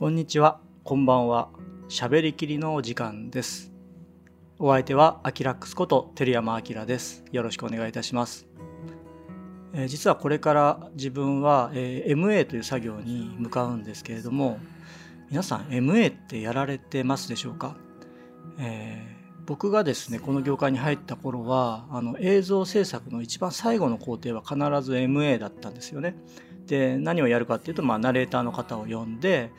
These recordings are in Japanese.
こんにちは、こんばんは。喋りきりのお時間です。お相手はアキラックスこと照山明です。よろしくお願いいたします。えー実はこれから自分は、えー MA という作業に向かうんですけれども、皆さん MA ってやられてますでしょうか、えー僕がですねこの業界に入った頃はあの映像制作の一番最後の工程は必ず MA だったんですよね。で何をやるかっていうと、まあ、ナレーターの方を呼んで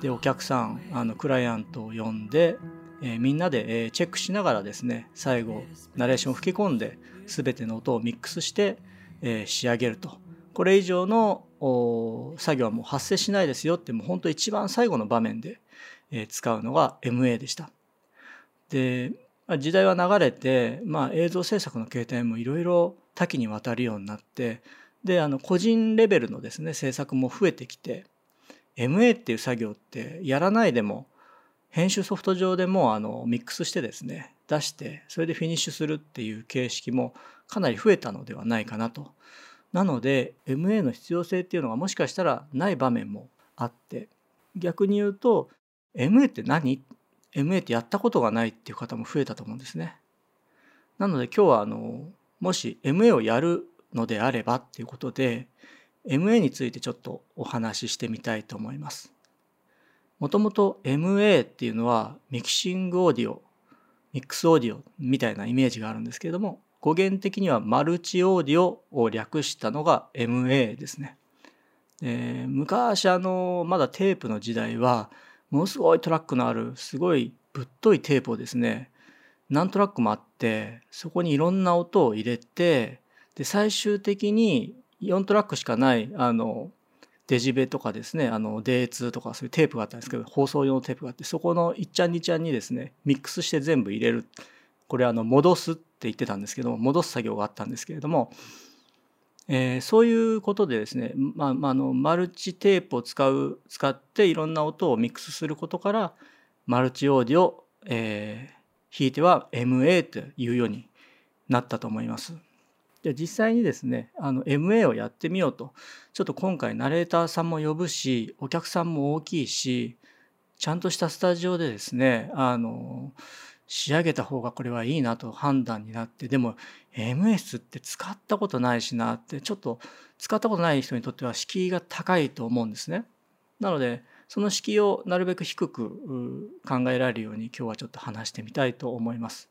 でお客さんあのクライアントを呼んで、えーみんなで、えーチェックしながらですね最後ナレーションを吹き込んで全ての音をミックスして、えー仕上げるとこれ以上の作業はもう発生しないですよってもう本当一番最後の場面で、えー使うのが MA でした。で時代は流れて、まあ、映像制作の形態もいろいろ多岐にわたるようになってであの個人レベルのですね制作も増えてきて MA っていう作業ってやらないでも編集ソフト上でもあのミックスしてですね出してそれでフィニッシュするっていう形式もかなり増えたのではないかなと。なので MA の必要性っていうのがもしかしたらない場面もあって逆に言うと MA って何？MA ってやったことがないっていう方も増えたと思うんですね。なので今日はあのもし MA をやるのであればっていうことで MA についてちょっとお話ししてみたいと思います。もともと MA っていうのはミキシングオーディオミックスオーディオみたいなイメージがあるんですけれども語源的にはマルチオーディオを略したのが MA ですね。で昔あのまだテープの時代はものすごいトラックのあるすごいぶっといテープをですね何トラックもあってそこにいろんな音を入れてで最終的に4トラックしかないあのデジベとかですねあの D2 とかそういうテープがあったんですけど放送用のテープがあってそこの1ちゃん2ちゃんにですねミックスして全部入れるこれあの戻すって言ってたんですけど戻す作業があったんですけれども、えーそういうことでですね、まあまあ、のマルチテープを使う使っていろんな音をミックスすることからマルチオーディオ、えーひいては MA というようになったと思います。で実際にですねあの MA をやってみようとちょっと今回ナレーターさんも呼ぶしお客さんも大きいしちゃんとしたスタジオでですねあの仕上げた方がこれはいいなと判断になってでも MS って使ったことないしなってちょっと使ったことない人にとっては敷居が高いと思うんですね。なのでその敷居をなるべく低く考えられるように今日はちょっと話してみたいと思います。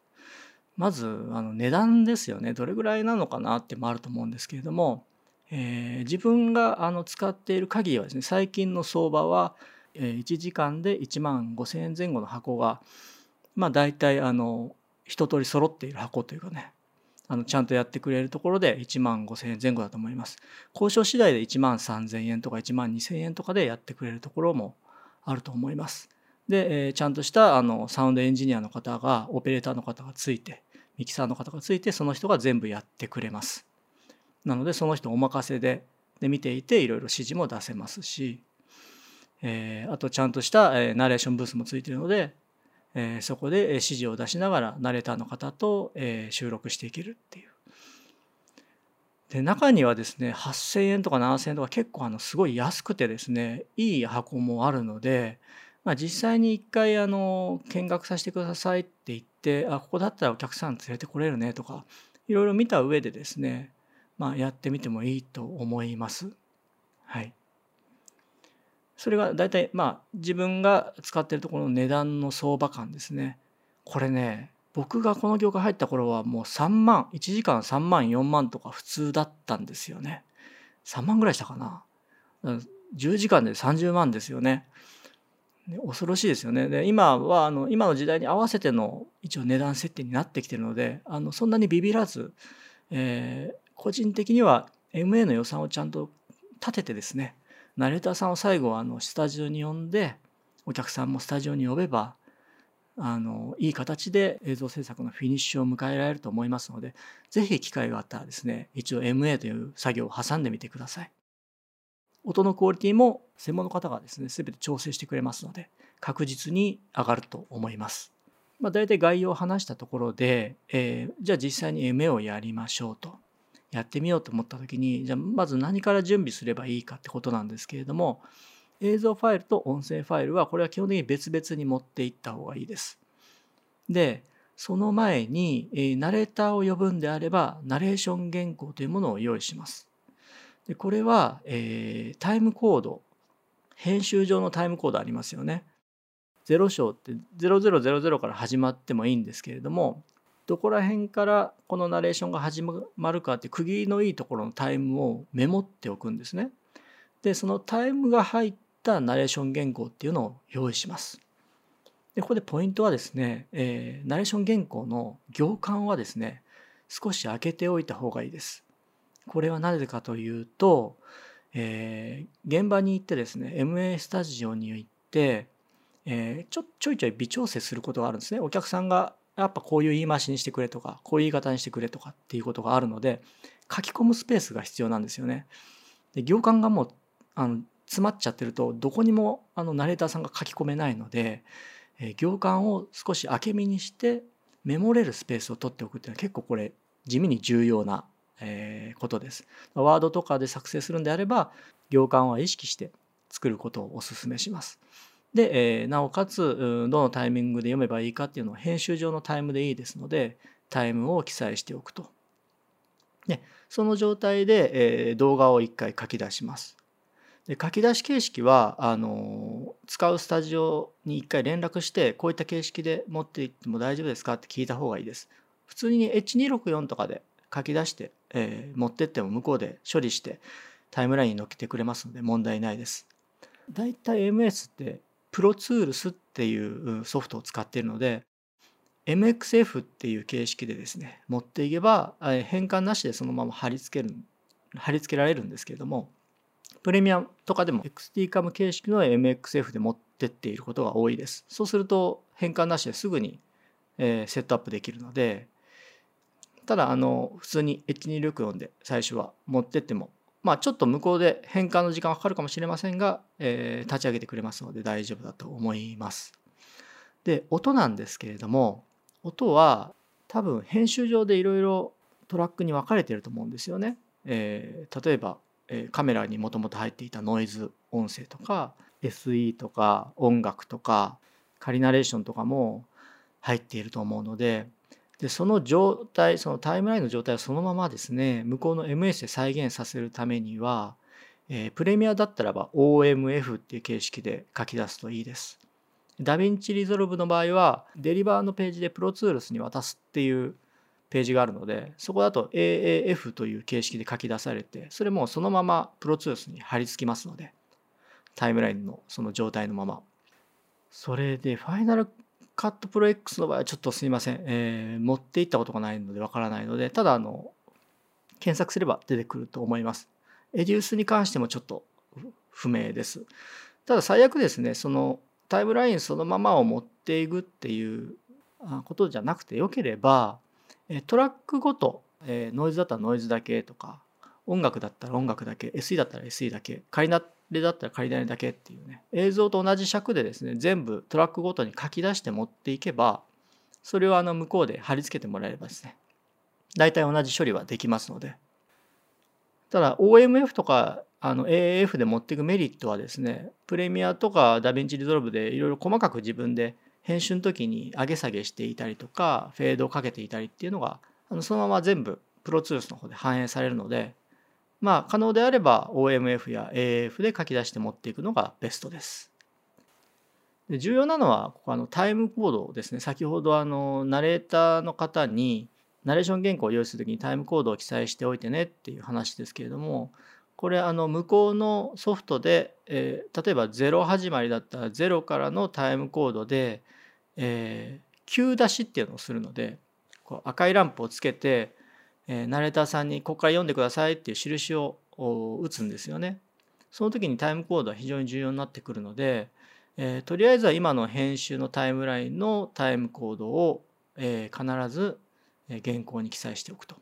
まずあの値段ですよねどれぐらいなのかなってもあると思うんですけれども、えー自分があの使っている限りはですね最近の相場は、え1時間で1万5,000円前後の箱がまあ大体あの一通り揃っている箱というかねあのちゃんとやってくれるところで1万5,000円前後だと思います。交渉次第で1万3,000円とか1万2,000円とかでやってくれるところもあると思います。で、えーちゃんとしたあのサウンドエンジニアの方がオペレーターの方がついてミキサーの方がついてその人が全部やってくれます。なのでその人お任せでで見ていていろいろ指示も出せますし、えーあとちゃんとした、えーナレーションブースもついているので、えーそこで指示を出しながらナレーターの方と、えー収録していけるっていう。で中にはですね8,000円とか7,000円とか結構あのすごい安くてですねいい箱もあるので、まあ、実際に一回あの見学させてくださいって言ってあここだったらお客さん連れてこれるねとかいろいろ見た上でですね、まあ、やってみてもいいと思います。はい、それが大体まあ自分が使ってるところの値段の相場感ですね。これね僕がこの業界入った頃はもう3万1時間3万4万とか普通だったんですよね。3万ぐらいしたかな。10時間で30万ですよね。恐ろしいですよね。で今はあの今の時代に合わせての一応値段設定になってきてるのであのそんなにビビらず、えー個人的には MA の予算をちゃんと立ててですねナレーターさんを最後はあのスタジオに呼んでお客さんもスタジオに呼べばあのいい形で映像制作のフィニッシュを迎えられると思いますのでぜひ機会があったらですね一応 MA という作業を挟んでみてください。音のクオリティも専門の方がですね全て調整してくれますので確実に上がると思います。まあ、大体概要を話したところで、えーじゃあ実際に MA をやりましょうとやってみようと思った時にじゃあまず何から準備すればいいかってことなんですけれども映像ファイルと音声ファイルはこれは基本的に別々に持っていった方がいいです。でその前に、えー、ナレーターを呼ぶんであればナレーション原稿というものを用意します。でこれは、えー、タイムコード編集上のタイムコードありますよね。0章って0000から始まってもいいんですけれどもどこら辺からこのナレーションが始まるかって区切りのいいところのタイムをメモっておくんですね。でそのタイムが入ったナレーション原稿っていうのを用意します。でここでポイントはですね、えー、ナレーション原稿の行間はですね少し開けておいた方がいいです。これはなぜかというと、えー、現場に行ってですね MA スタジオに行って、えー、ちょちょいちょい微調整することがあるんですね。お客さんがやっぱこういう言い回しにしてくれとかこういう言い方にしてくれとかっていうことがあるので書き込むスペースが必要なんですよね。で行間がもうあの詰まっちゃってるとどこにもあのナレーターさんが書き込めないので、え行間を少し開け身にしてメモれるスペースを取っておくっていうのは結構これ地味に重要な、えことです。ワードとかで作成するんであれば行間は意識して作ることをお勧めします。で、えなおかつどのタイミングで読めばいいかっていうのは編集上のタイムでいいですのでタイムを記載しておくと。でその状態で、え動画を1回書き出します。で書き出し形式はあの使うスタジオに一回連絡してこういった形式で持っていっても大丈夫ですかって聞いた方がいいです。普通に H264 とかで書き出して、えー、持ってっても向こうで処理してタイムラインに載っけてくれますので問題ないです。だいたい MS ってプロツールスっていうソフトを使っているので MXF っていう形式でですね持っていけば変換なしでそのまま貼り付ける貼り付けられるんですけれどもプレミアムとかでも XTCAM 形式の MXF で持ってっていることが多いです。そうすると変換なしですぐに、セットアップできるのでただあの普通に H264 で最初は持ってってもまあちょっと向こうで変換の時間がかかるかもしれませんが、えー、立ち上げてくれますので大丈夫だと思います。で音なんですけれども音は多分編集上でいろいろトラックに分かれてると思うんですよね。えー、例えばカメラにもともと入っていたノイズ音声とか SE とか音楽とか仮ナレーションとかも入っていると思うのででその状態そのタイムラインの状態をそのままですね向こうの MS で再現させるためには、えー、プレミアだったらば OMF っていう形式で書き出すといいです。DaVinci Resolve の場合はデリバーのページで Pro Tools に渡すっていうページがあるのでそこだと AAF という形式で書き出されてそれもそのまま Pro Tools に貼り付きますのでタイムラインのその状態のままそれでファイナルカットプロ X の場合はちょっとすいません、えー、持っていったことがないのでわからないのでただあの検索すれば出てくると思います。 EDIUS に関してもちょっと不明です。ただ最悪ですねそのタイムラインそのままを持っていくっていうことじゃなくてよければトラックごとノイズだったらノイズだけとか音楽だったら音楽だけ SE だったら SE だけ仮なってれだったら仮なれだけっていうね。映像と同じ尺でですね全部トラックごとに書き出して持っていけばそれをあの向こうで貼り付けてもらえればですね大体同じ処理はできますので。ただ OMF とかあの AAF で持っていくメリットはですねプレミアとか DaVinci Resolve でいろいろ細かく自分で編集の時に上げ下げしていたりとかフェードをかけていたりっていうのがあのそのまま全部 Pro Tools の方で反映されるのでまあ可能であれば OMF や AF で書き出して持っていくのがベストです。で重要なのはここあのタイムコードですね先ほどあのナレーターの方にナレーション原稿を用意する時にタイムコードを記載しておいてねっていう話ですけれどもこれあの向こうのソフトで、えー、例えば0始まりだったら0からのタイムコードでえー、急出しっていうのをするのでこう赤いランプをつけて、えー、ナレーターさんにここから読んでくださいっていう印を打つんですよね。その時にタイムコードは非常に重要になってくるので、えー、とりあえずは今の編集のタイムラインのタイムコードを、えー、必ず原稿に記載しておくと。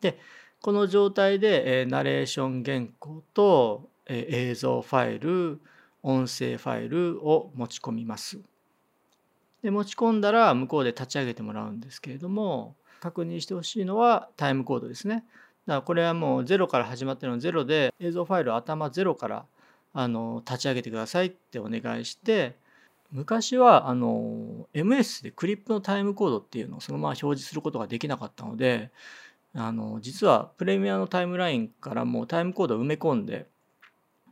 でこの状態で、えー、ナレーション原稿と、えー、映像ファイル音声ファイルを持ち込みます。で持ち込んだら向こうで立ち上げてもらうんですけれども確認してほしいのはタイムコードですね。だからこれはもう0から始まってるの0で映像ファイル頭0からあの立ち上げてくださいってお願いして昔はあの MS でクリップのタイムコードっていうのをそのまま表示することができなかったのであの実はプレミアのタイムラインからもうタイムコードを埋め込んで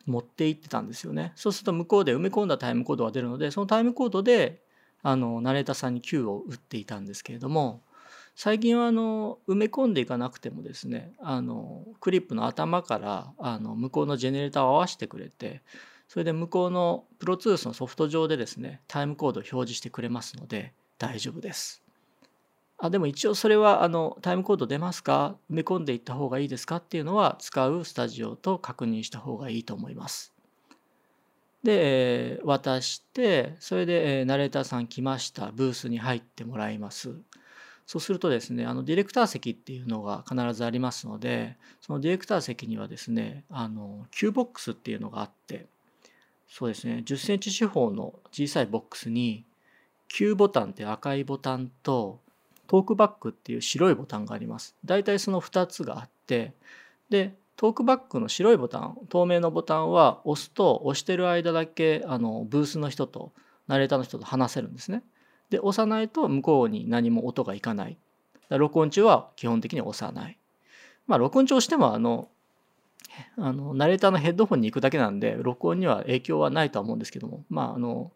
持っていってたんですよね。そうすると向こうで埋め込んだタイムコードが出るのでそのタイムコードであのナレーターさんに Q を打っていたんですけれども最近はあの埋め込んでいかなくてもですねあのクリップの頭からあの向こうのジェネレーターを合わせてくれてそれで向こうのプロツースのソフト上でですねタイムコードを表示してくれますので大丈夫です。あでも一応それはあのタイムコード出ますか？埋め込んでいった方がいいですか？っていうのは使うスタジオと確認した方がいいと思います。で渡してそれでナレーターさん来ましたブースに入ってもらいます。そうするとですねあのディレクター席っていうのが必ずありますのでそのディレクター席にはですねあの Q ボックスっていうのがあってそうですね10センチ四方の小さいボックスに Q ボタンって赤いボタンとトークバックっていう白いボタンがあります。だいたいその2つがあってでトークバックの白いボタン透明のボタンは押すと押してる間だけあのブースの人とナレーターの人と話せるんですね。で押さないと向こうに何も音がいかない。録音中は基本的に押さない。まあ録音中押してもあのあのナレーターのヘッドホンに行くだけなんで録音には影響はないとは思うんですけどもまああの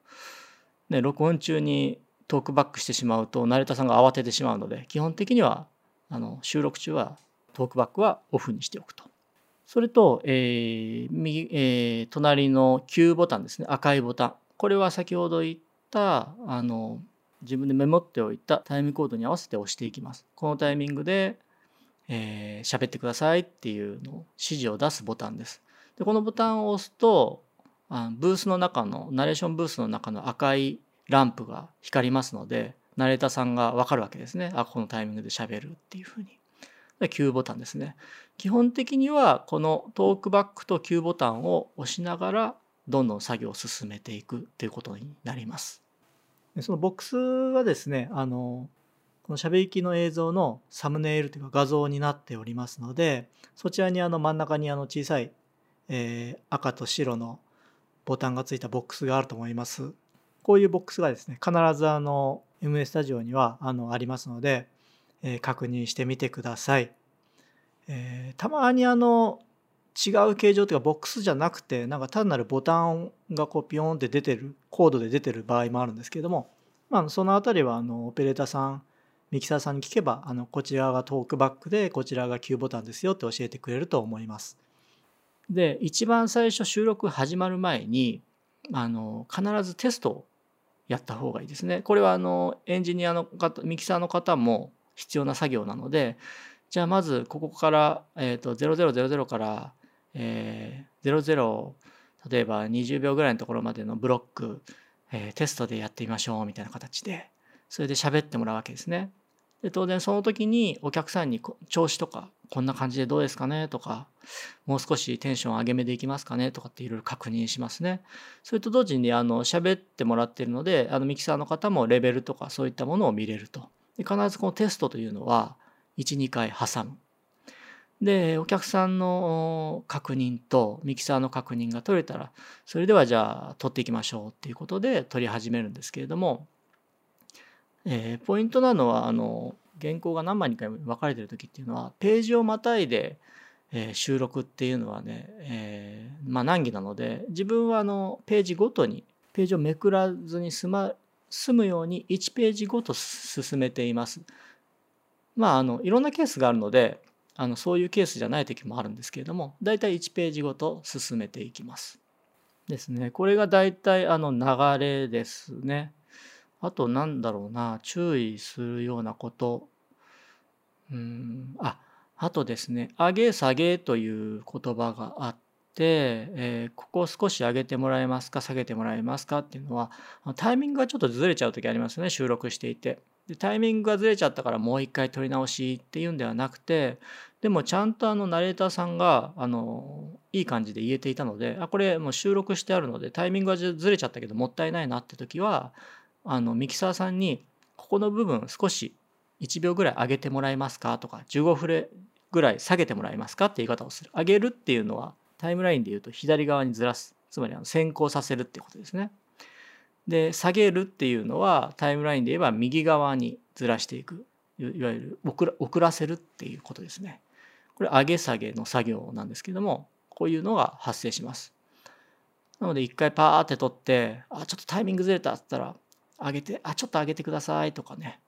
ね録音中にトークバックしてしまうとナレーターさんが慌ててしまうので基本的にはあの収録中はトークバックはオフにしておくと。それと、えー右えー、隣の Q ボタンですね赤いボタンこれは先ほど言ったあの自分でメモっておいたタイムコードに合わせて押していきます。このタイミングでえー、喋ってくださいっていうのを指示を出すボタンです。でこのボタンを押すとあのブースの中のナレーションブースの中の赤いランプが光りますのでナレーターさんが分かるわけですねあこのタイミングで喋るっていうふうに。で Q ボタンですね基本的にはこのトークバックと Q ボタンを押しながらどんどん作業を進めていくということになります。そのボックスはですねあのこのしゃべりきの映像のサムネイルというか画像になっておりますのでそちらにあの真ん中にあの小さい、えー、赤と白のボタンがついたボックスがあると思います。こういうボックスがですね必ずあの MA スタジオにはあのありますので、えー、確認してみてください。えー、たまにあの違う形状というかボックスじゃなくてなんか単なるボタンがこうピヨンって出てるコードで出てる場合もあるんですけれども、まあ、その辺りはあのオペレーターさんミキサーさんに聞けばあのこちらがトークバックでこちらが Q ボタンですよって教えてくれると思います。で一番最初収録始まる前にあの必ずテストをやった方がいいですね。これはあのエンジニアの方ミキサーの方も必要な作業なのでじゃあまずここから、えーと、0000から、えー、00例えば20秒ぐらいのところまでのブロック、えー、テストでやってみましょうみたいな形でそれで喋ってもらうわけですね。で当然その時にお客さんに調子とかこんな感じでどうですかねとかもう少しテンション上げ目でいきますかねとかっていろいろ確認しますね。それと同時にあの喋ってもらってるのであのミキサーの方もレベルとかそういったものを見れると。で必ずこのテストというのは12回挟む。でお客さんの確認とミキサーの確認が取れたらそれではじゃあ取っていきましょうっていうことで取り始めるんですけれどもえー、ポイントなのはあの原稿が何枚にか分かれてる時っていうのはページをまたいで、えー、収録っていうのはね、えー、まあ難儀なので自分はあのページごとにページをめくらずに済ま済むように1ページごと進めています。まああのいろんなケースがあるのであのそういうケースじゃない時もあるんですけれどもだいたい1ページごと進めていきます。ですね。これが大体あの流れですね。あとなんだろうな注意するようなことうんああとですね上げ下げという言葉があってて、えー、ここを少し上げてもらえますか下げてもらえますかっていうのはタイミングがちょっとずれちゃう時ありますよね収録していて。でタイミングがずれちゃったからもう一回撮り直しっていうんではなくてでもちゃんとあのナレーターさんがあのいい感じで言えていたのであこれもう収録してあるのでタイミングがずれちゃったけどもったいないなって時はあのミキサーさんにここの部分少し1秒ぐらい上げてもらえますかとか15フレぐらい下げてもらえますかって言い方をする上げるっていうのはタイムラインで言うと左側にずらすつまりあの先行させるってことですね。で下げるっていうのはタイムラインで言えば右側にずらしていくいわゆる遅ら遅らせるっていうことですね。これ上げ下げの作業なんですけどもこういうのが発生します。なので一回パーって取ってあちょっとタイミングずれたっつったら上げてあちょっと上げてくださいとかね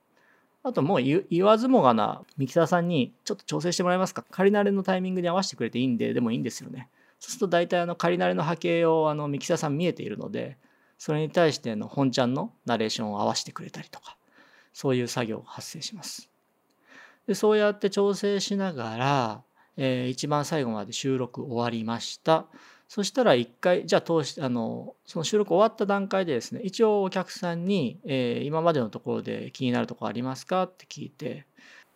あともう言わずもがなミキサーさんにちょっと調整してもらえますか？仮慣れのタイミングに合わせてくれていいんででもいいんですよね。そうすると大体あの仮慣れの波形をあのミキサーさん見えているのでそれに対しての本ちゃんのナレーションを合わせてくれたりとかそういう作業が発生します。でそうやって調整しながら、えー、一番最後まで収録終わりました。そしたら一回じゃあ通しあのその収録終わった段階でですね一応お客さんに、えー、今までのところで気になるところありますか？って聞いて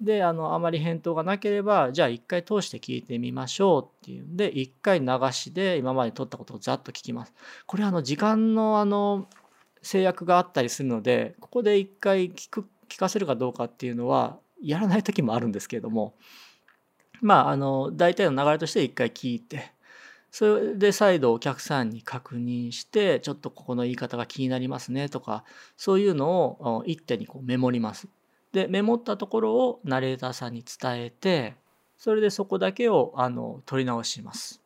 であのあまり返答がなければじゃあ一回通して聞いてみましょうっていうんで一回流しで今まで撮ったことをざっと聞きます。これあの時間のあの制約があったりするのでここで一回聞く聞かせるかどうかっていうのはやらない時もあるんですけれどもまああの大体の流れとして一回聞いてそれで再度お客さんに確認してちょっとここの言い方が気になりますねとかそういうのを一手にこうメモります。でメモったところをナレーターさんに伝えてそれでそこだけをあの取り直します。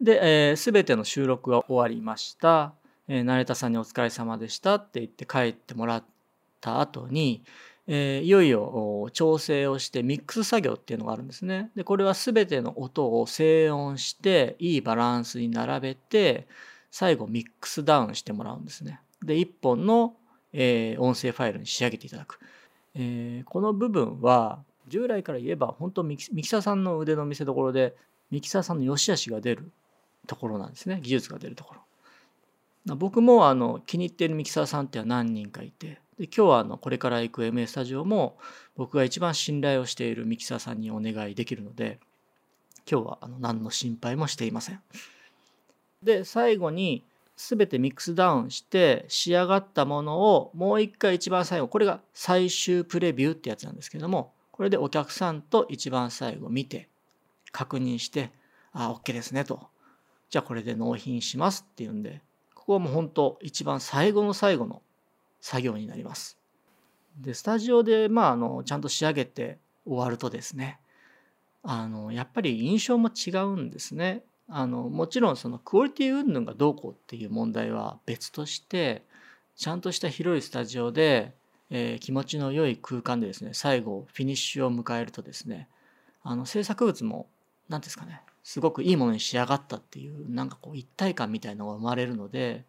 で、えー、全ての収録が終わりました、えー、ナレーターさんにお疲れ様でしたって言って帰ってもらった後に、えー、いよいよ調整をしてミックス作業っていうのがあるんですね。でこれは全ての音を静音していいバランスに並べて最後ミックスダウンしてもらうんですね。で1本の、えー、音声ファイルに仕上げていただく。えー、この部分は従来から言えば本当ミキミキサーさんの腕の見せ所でミキサーさんの良し悪しが出るところなんですね技術が出るところ。僕もあの気に入っているミキサーさんっては何人かいてで今日はあのこれから行く MA スタジオも僕が一番信頼をしているミキサーさんにお願いできるので今日はあの何の心配もしていません。で最後に全てミックスダウンして仕上がったものをもう一回一番最後これが最終プレビューってやつなんですけどもこれでお客さんと一番最後見て確認してあ OK ですねとじゃあこれで納品しますっていうんでここはもう本当一番最後の最後の作業になります。でスタジオで、まあ、あのちゃんと仕上げて終わるとですねあのやっぱり印象も違うんですね。あのもちろんそのクオリティ云々がどうこうっていう問題は別としてちゃんとした広いスタジオで、えー、気持ちの良い空間でですね最後フィニッシュを迎えるとですねあの制作物も何ですかねすごくいいものに仕上がったっていうなんかこう一体感みたいのが生まれるので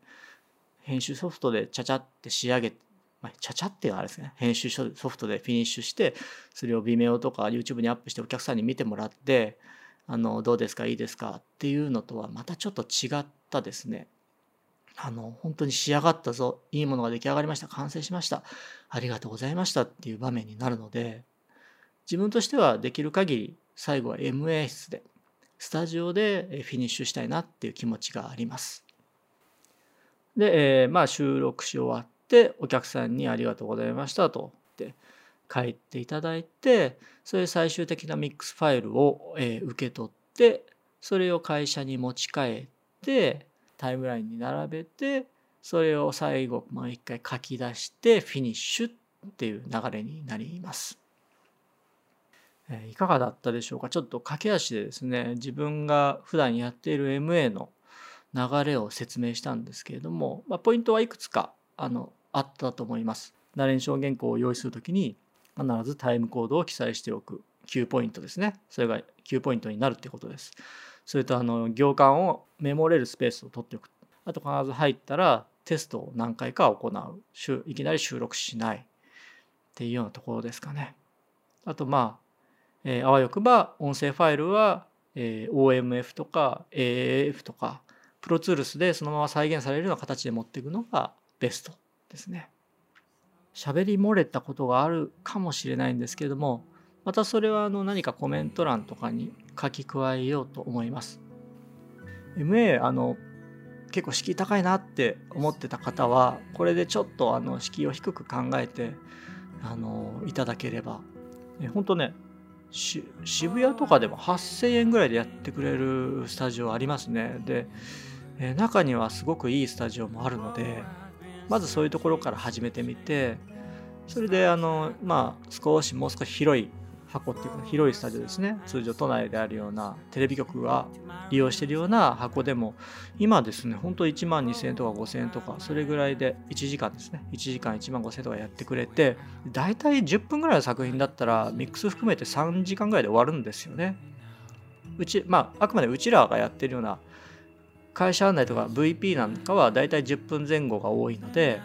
編集ソフトでちゃちゃって仕上げまあ、ちゃちゃってあれですね編集ソフトでフィニッシュしてそれを Vimeo とか YouTube にアップしてお客さんに見てもらってあのどうですかいいですか？っていうのとはまたちょっと違ったですね。あの本当に仕上がったぞ。いいものが出来上がりました。完成しました。ありがとうございました。っていう場面になるので自分としてはできる限り最後は MA 室でスタジオでフィニッシュしたいなっていう気持ちがあります。で、えー、まあ収録し終わってお客さんに「ありがとうございました」と。って帰っていただいてそれ最終的なミックスファイルを、えー、受け取ってそれを会社に持ち帰ってタイムラインに並べてそれを最後もう一回書き出してフィニッシュっていう流れになります。えいかがだったでしょうか？ちょっと駆け足でですね自分が普段やっている MA の流れを説明したんですけれども、まあ、ポイントはいくつかあのあったと思います。ナレーション原稿を用意するときに必ずタイムコードを記載しておく9ポイントですね。それが9ポイントになるってことです。それとあの行間をメモれるスペースを取っておく。あと必ず入ったらテストを何回か行う。いきなり収録しないっていうようなところですかね。あとまあ、えー、あわよくば音声ファイルは、えー、OMF とか AAF とかプロツールスでそのまま再現されるような形で持っていくのがベストですね。喋り漏れたことがあるかもしれないんですけれどもまたそれはあの何かコメント欄とかに書き加えようと思います。MA あの結構敷居高いなって思ってた方はこれでちょっとあの敷居を低く考えてあのいただければ本当ね渋谷とかでも8000円ぐらいでやってくれるスタジオありますね。でえ、中にはすごくいいスタジオもあるのでまずそういうところから始めてみてそれであのまあ少しもう少し広い箱っていうか広いスタジオですね。通常都内であるようなテレビ局が利用しているような箱でも今ですね本当1万2000円とか5000円とかそれぐらいで1時間ですね。1時間1万5000円とかやってくれて大体10分ぐらいの作品だったらミックス含めて3時間ぐらいで終わるんですよね。うちまああくまでうちらがやってるような会社案内とか VP なんかは大体10分前後が多いので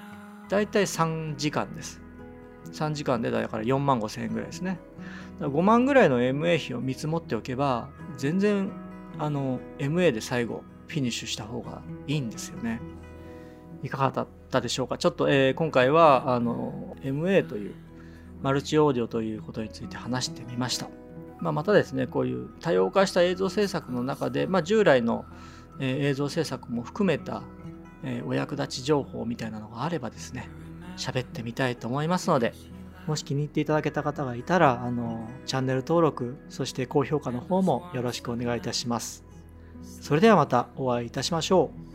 大体3時間です。3時間でだから4万5千円ぐらいですね。5万ぐらいの MA 費を見積もっておけば全然あの MA で最後フィニッシュした方がいいんですよね。いかがだったでしょうか？ちょっと、えー、今回はあの MA というマルチオーディオということについて話してみました、まあ、またですねこういう多様化した映像制作の中で、まあ、従来の、えー、映像制作も含めた、えー、お役立ち情報みたいなのがあればですね喋ってみたいと思いますのでもし気に入っていただけた方がいたら、あの、チャンネル登録、そして高評価の方もよろしくお願いいたします。それではまたお会いいたしましょう。